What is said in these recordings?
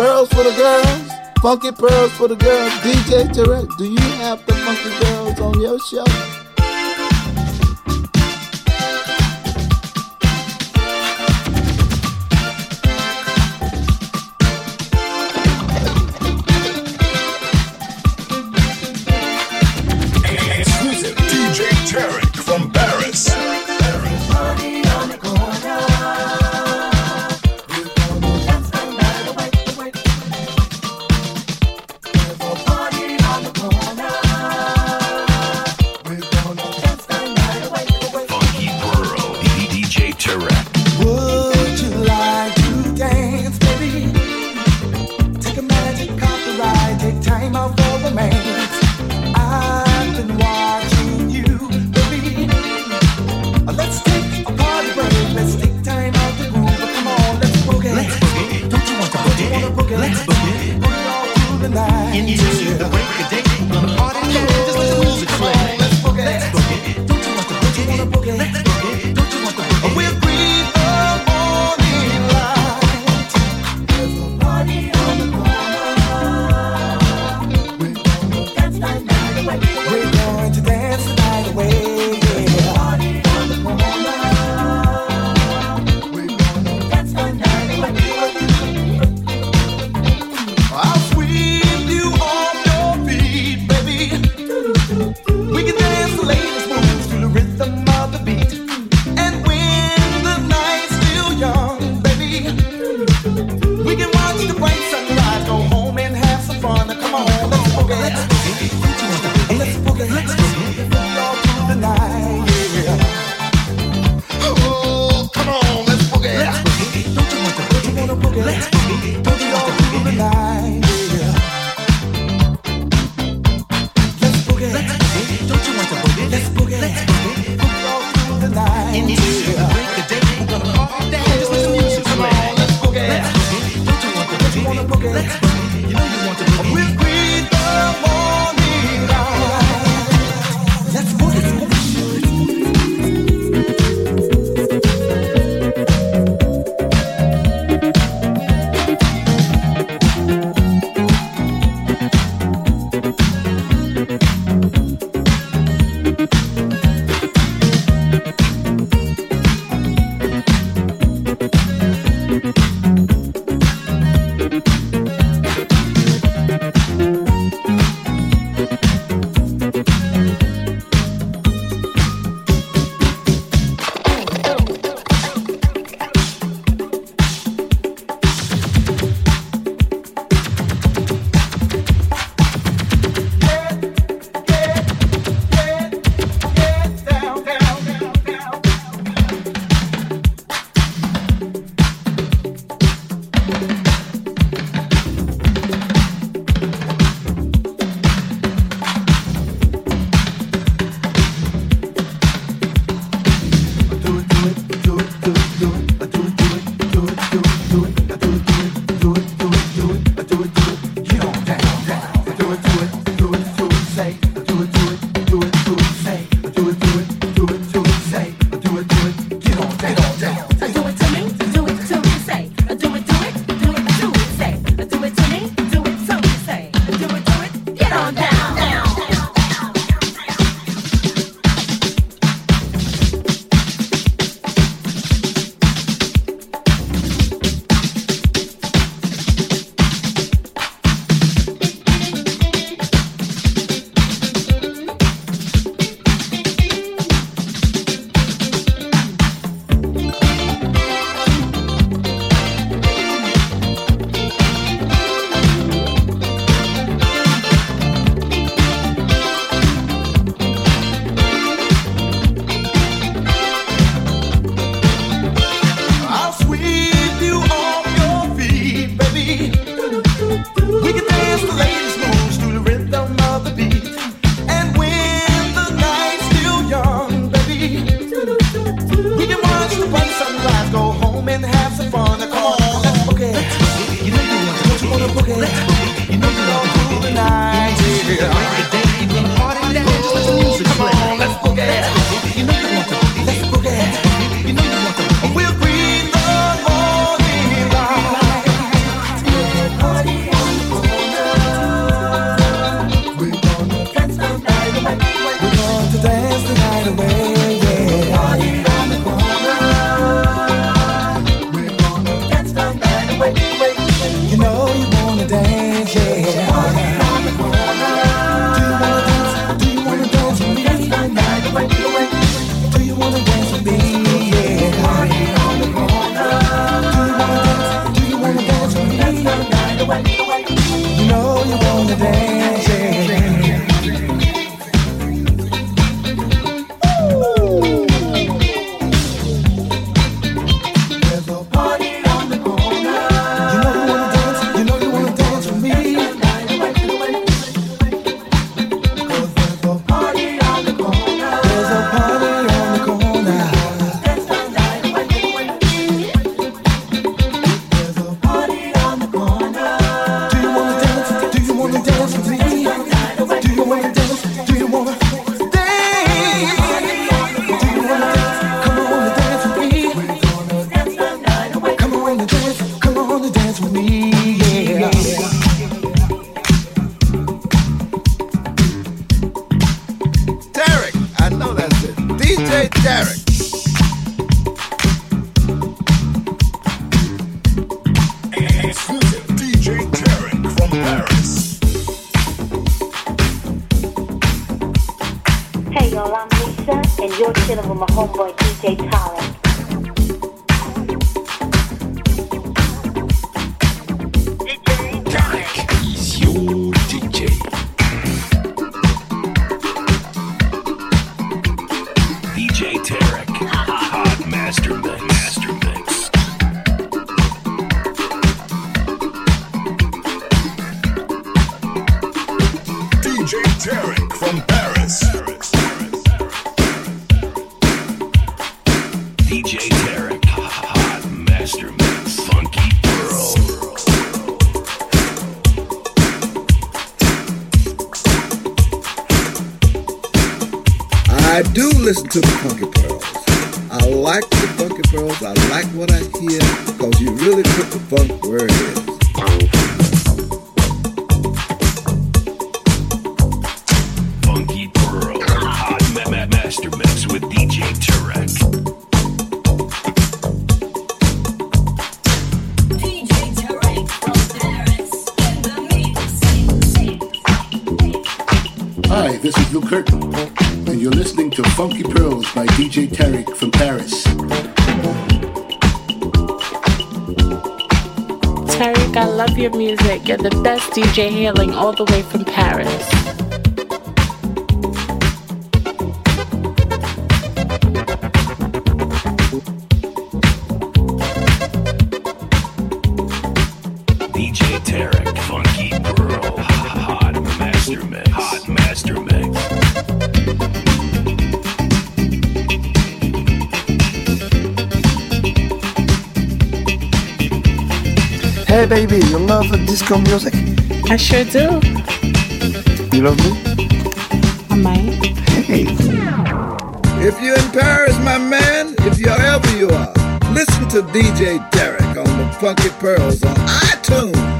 Pearls for the girls. Funky pearls for the girls. DJ Tarek, do you have the funky girls on your show? 这个，这个。Funky Pearls. I like the Funky Pearls. I like what I hear because you really put the funk where it is. Funky Pearl. Hot ma- ma- Master Mix with DJ Tarek. DJ Tarek from Paris in the mix. Hi, this is Luke Curtin, Funky Pearls by DJ Tarek from Paris. Tarek, I love your music. You're the best DJ hailing all the way from Paris. Baby, you love disco music? I sure do. You love me? I might. Hey, If you're in Paris, my man, if you're ever you are, listen to DJ Derek on the Funky Pearls on iTunes.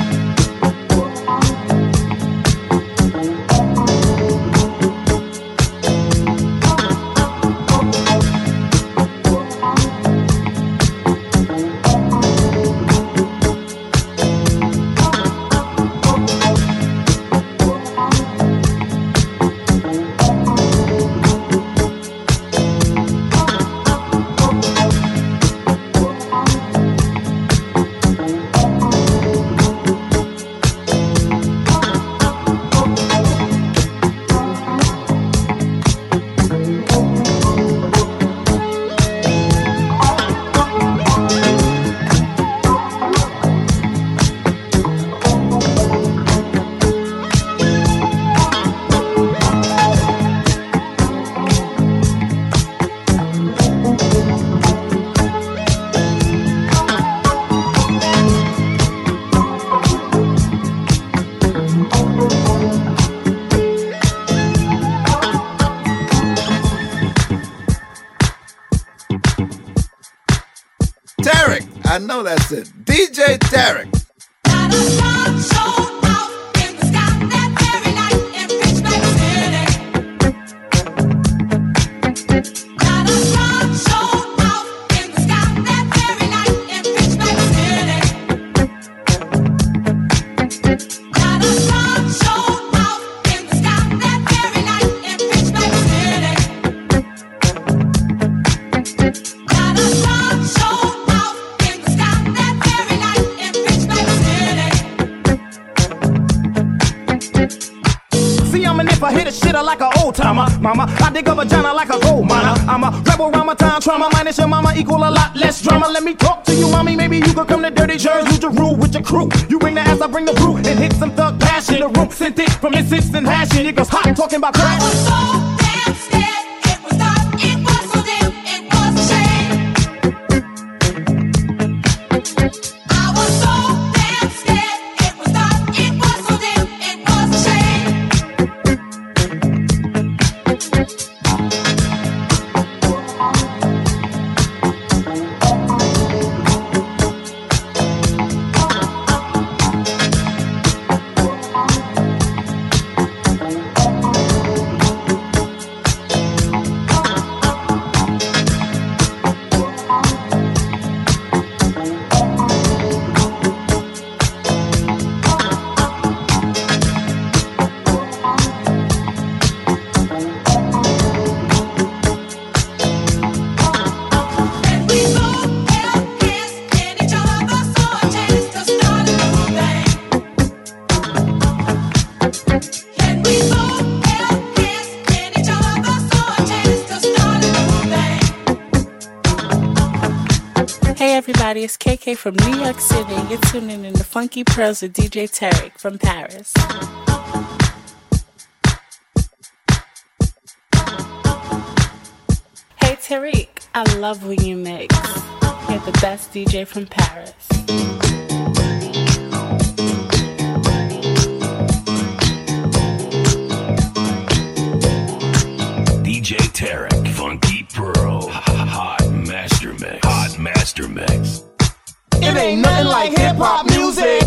Know that's I'm I hit a shitter like an old timer. Mama, I dig a vagina like a gold miner. I'm a rebel my time trauma. Minus your mama equal a lot less drama. Let me talk to you, mommy. Maybe you could come to Dirty Jerz. Use your rule with your crew. You bring the ass, I bring the brew. And hit some thug passion. The room sent it from insistent hashing. Niggas hot talking about crack. From New York City. You're tuning in to Funky Pearls with DJ Tarek from Paris. Hey Tarek, I love when you mix. You're the best DJ from Paris. DJ Tarek, Funky Pearl, Hot Master Mix, Hot Master Mix. It ain't nothing like hip hop music.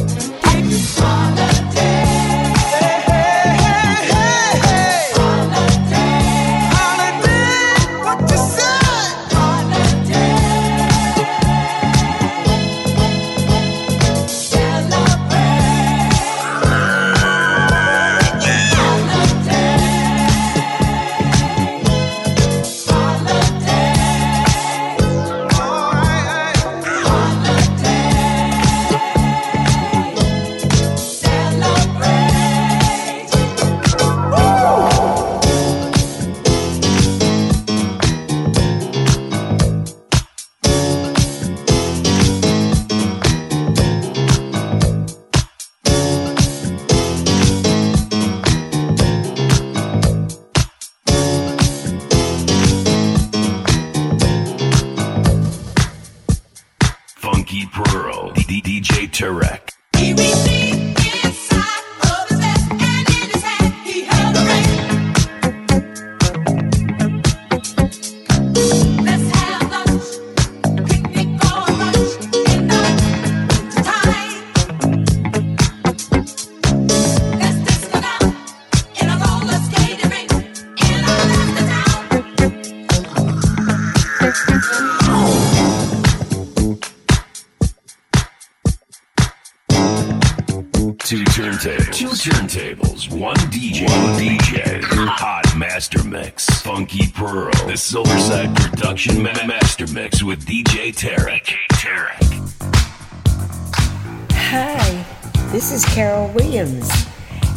Hi, this is Carol Williams,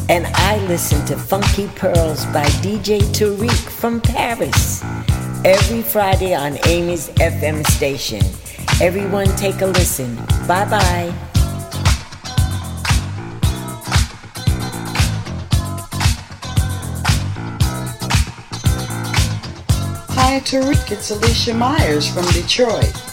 and I listen to Funky Pearls by DJ Tarek from Paris every Friday on Amy's FM station. Everyone take a listen. Bye bye. Hi, Tarek. It's Alicia Myers from Detroit.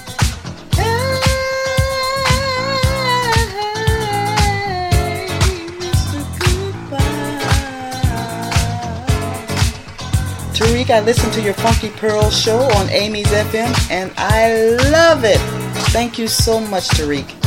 Tarek, I listen to your Funky Pearl show on Amy's FM and I love it. Thank you so much, Tarek.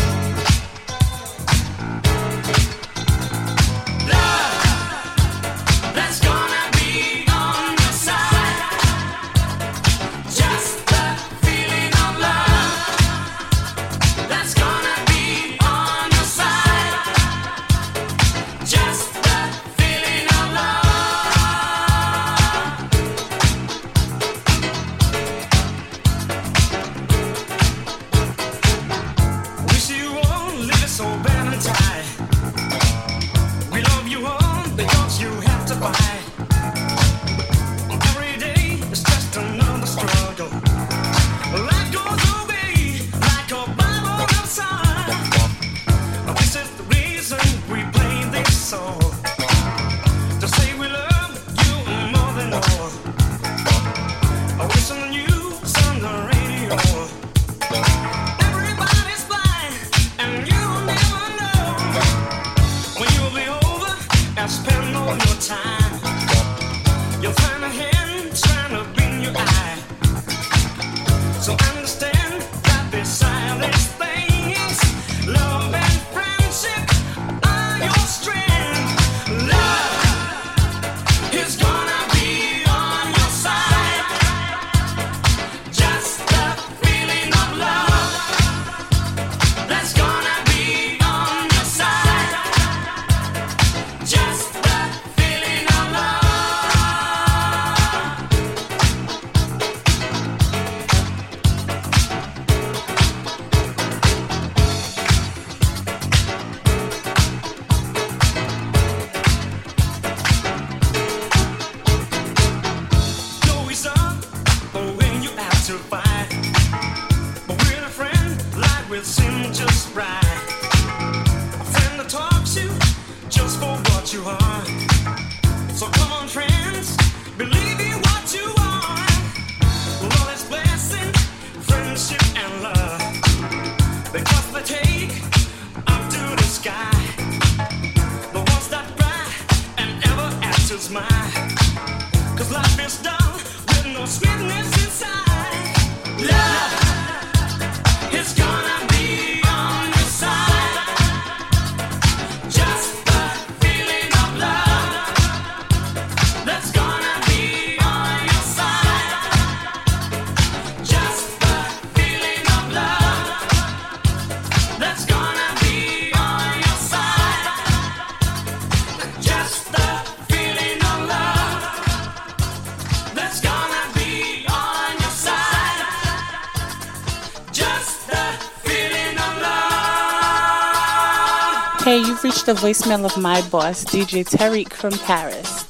Hey, you've reached the voicemail of my boss, DJ Tarek from Paris.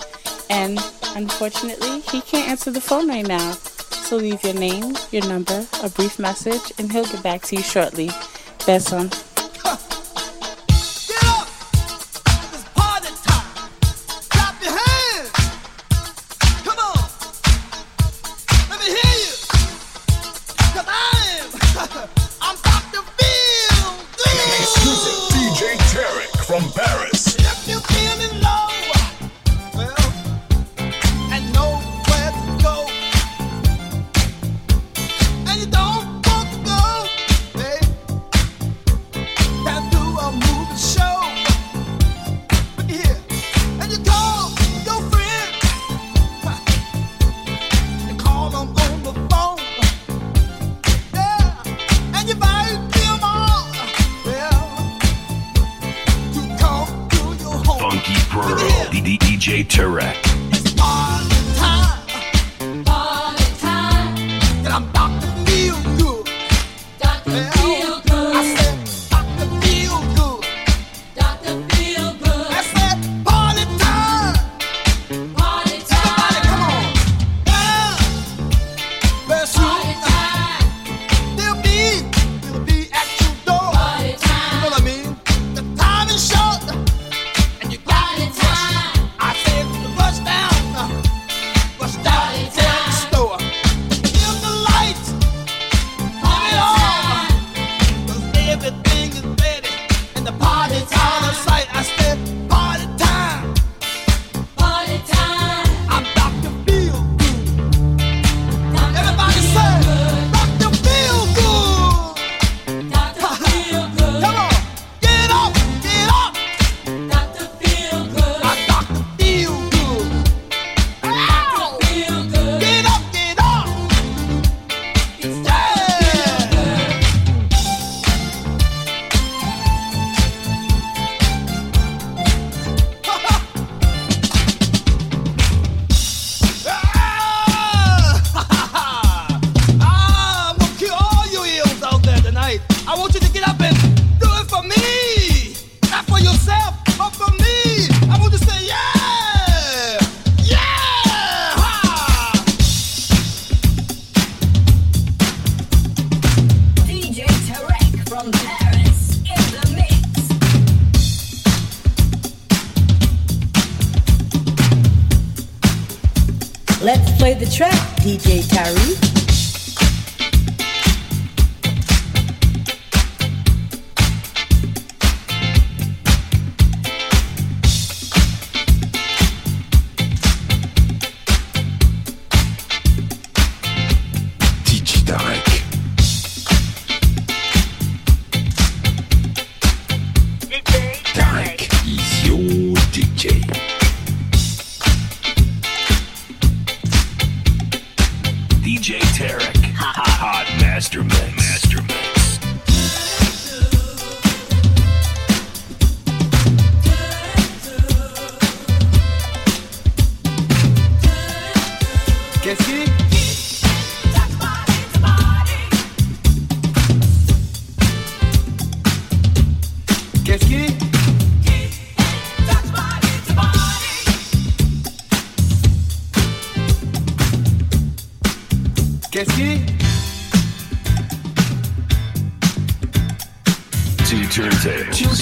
And unfortunately, he can't answer the phone right now. So leave your name, your number, a brief message, and he'll get back to you shortly. Best on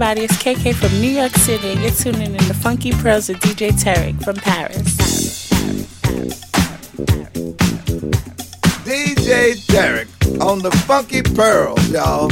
everybody. It's KK from New York City, and you're tuning in to Funky Pearls with DJ Tarek from Paris. DJ Derek on the Funky Pearls, y'all.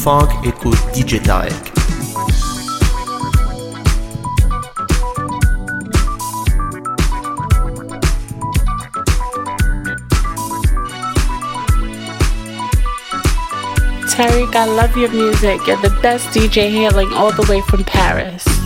Funk écoute DJ Tarek. Tarek, I love your music. You're the best DJ hailing all the way from Paris.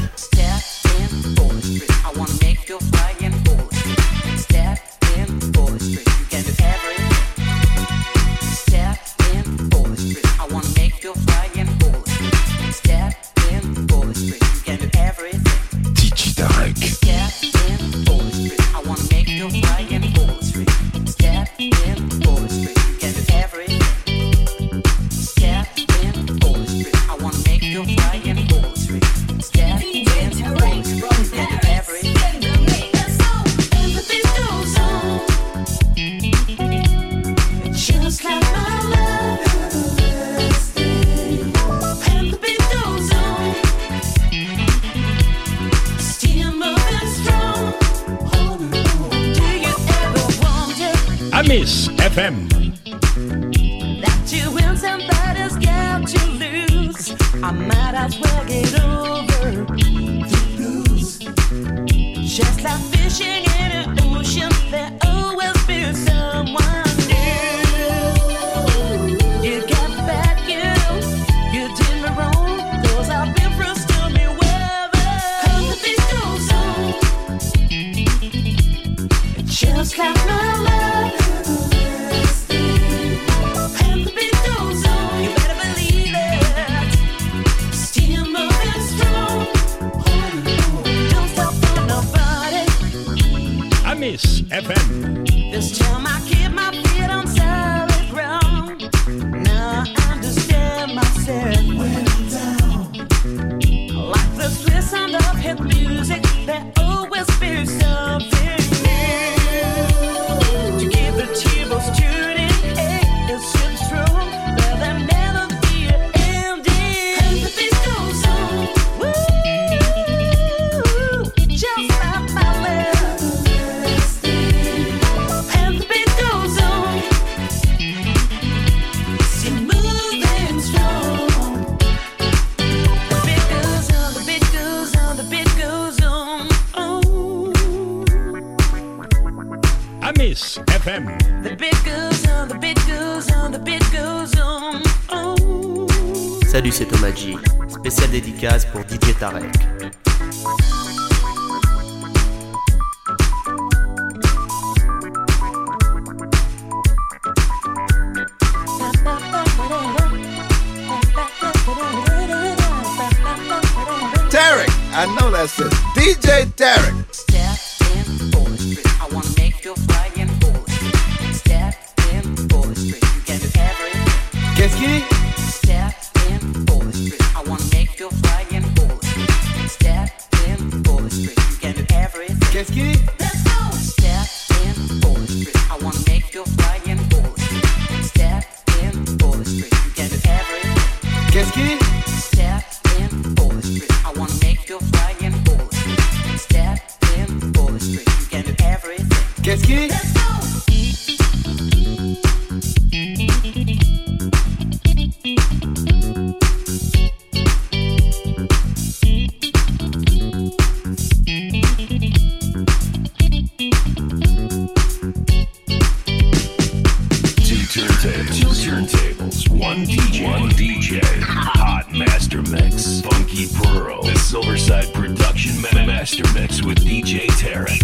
Tarrant.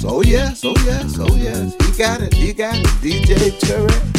So yes, oh yes, oh yes, he got it, he got it, DJ Turret.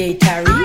DJ Tyree.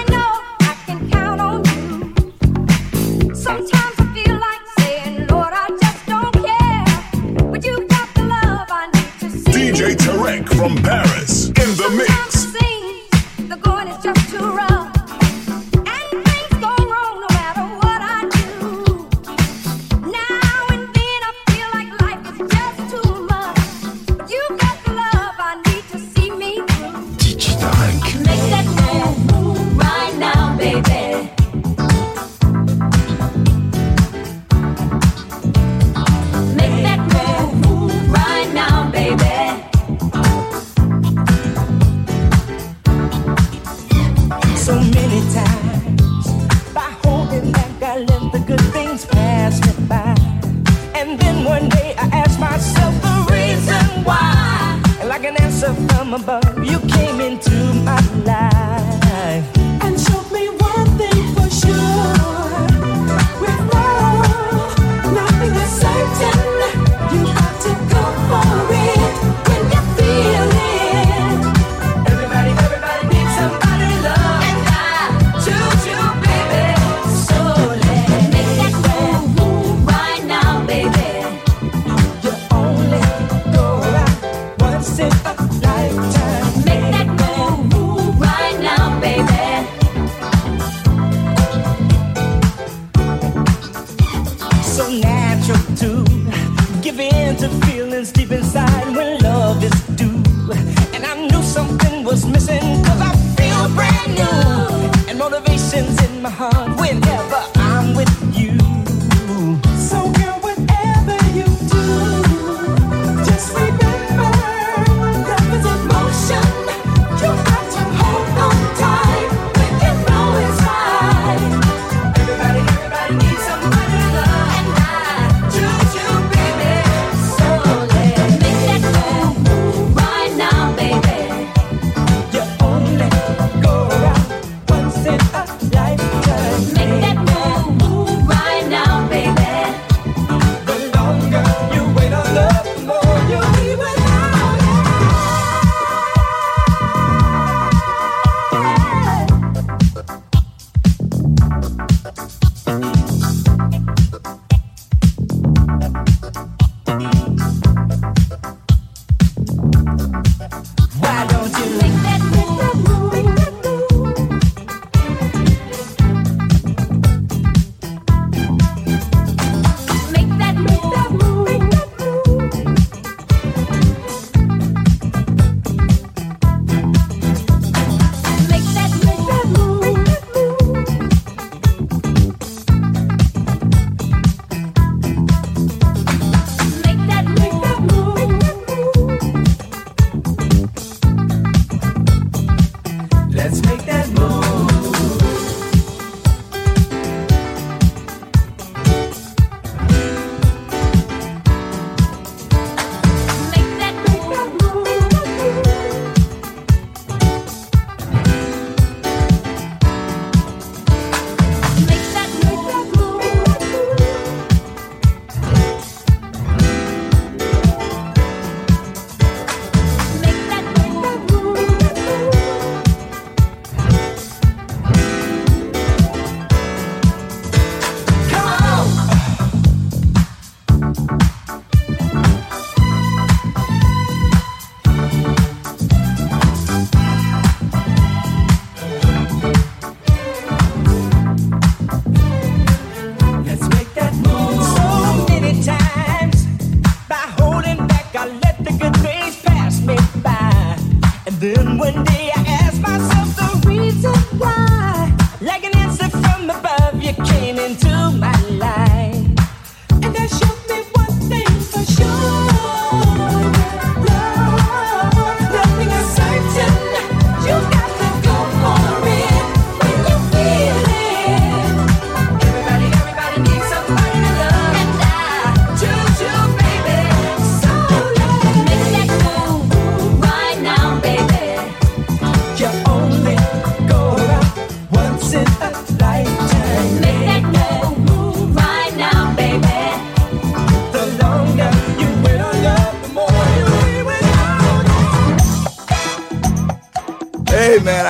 Feelings deep inside. When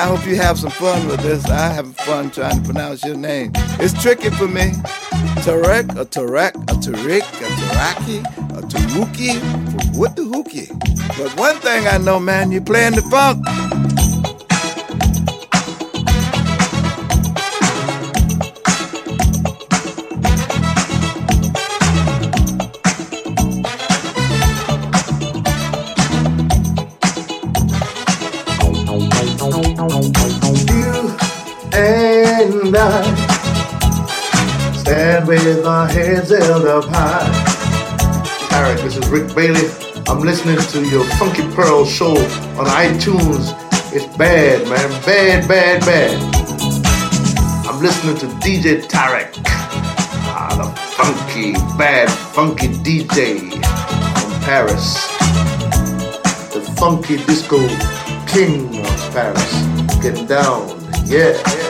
I hope you have some fun with this. I having fun trying to pronounce your name. It's tricky for me. Tarek, a Tarek, a Tariq, a Taraki, a Taruki, what the hookie? But one thing I know, man, you're playing the funk. And stand with our heads held up high. Tarek, this is Rick Bailey. I'm listening to your Funky Pearl show on iTunes. It's bad, man. Bad, bad, bad. I'm listening to DJ Tarek. Ah, the funky, bad, funky DJ from Paris. The funky disco king of Paris. Getting down. Yeah.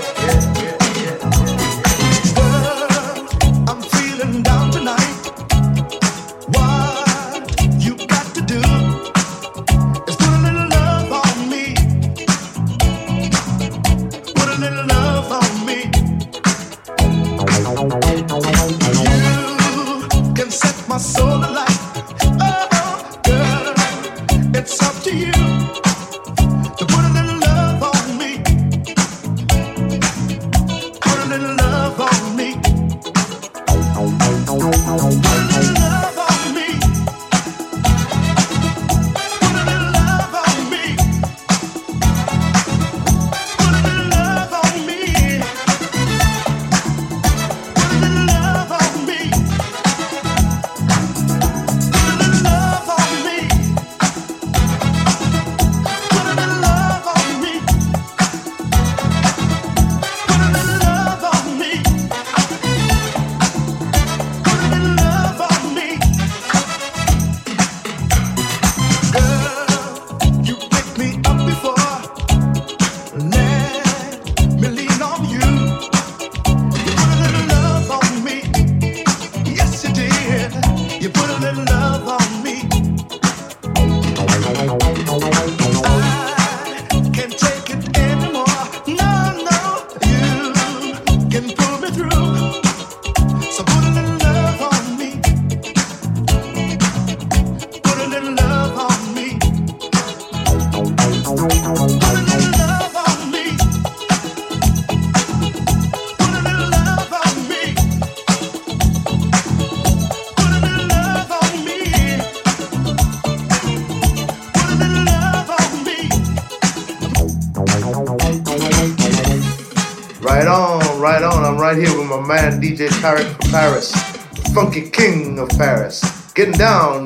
My man DJ Tarek from Paris, the funky king of Paris. Getting down.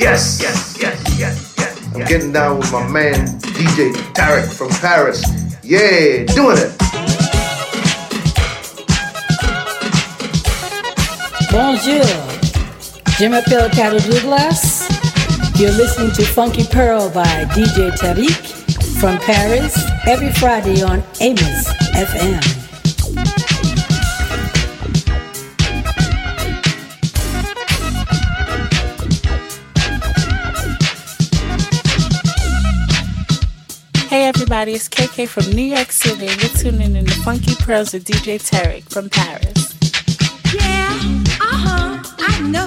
Yes, yes, yes, yes, yes. I'm getting down with my man DJ Tarek from Paris. Yeah, doing it. Bonjour. Je m'appelle Carol Douglas. You're listening to Funky Pearl by DJ Tarek from Paris every Friday on Amos FM. Everybody, it's KK from New York City, and you're tuning in to Funky Pearls with DJ Tarek from Paris. Yeah, uh huh. I know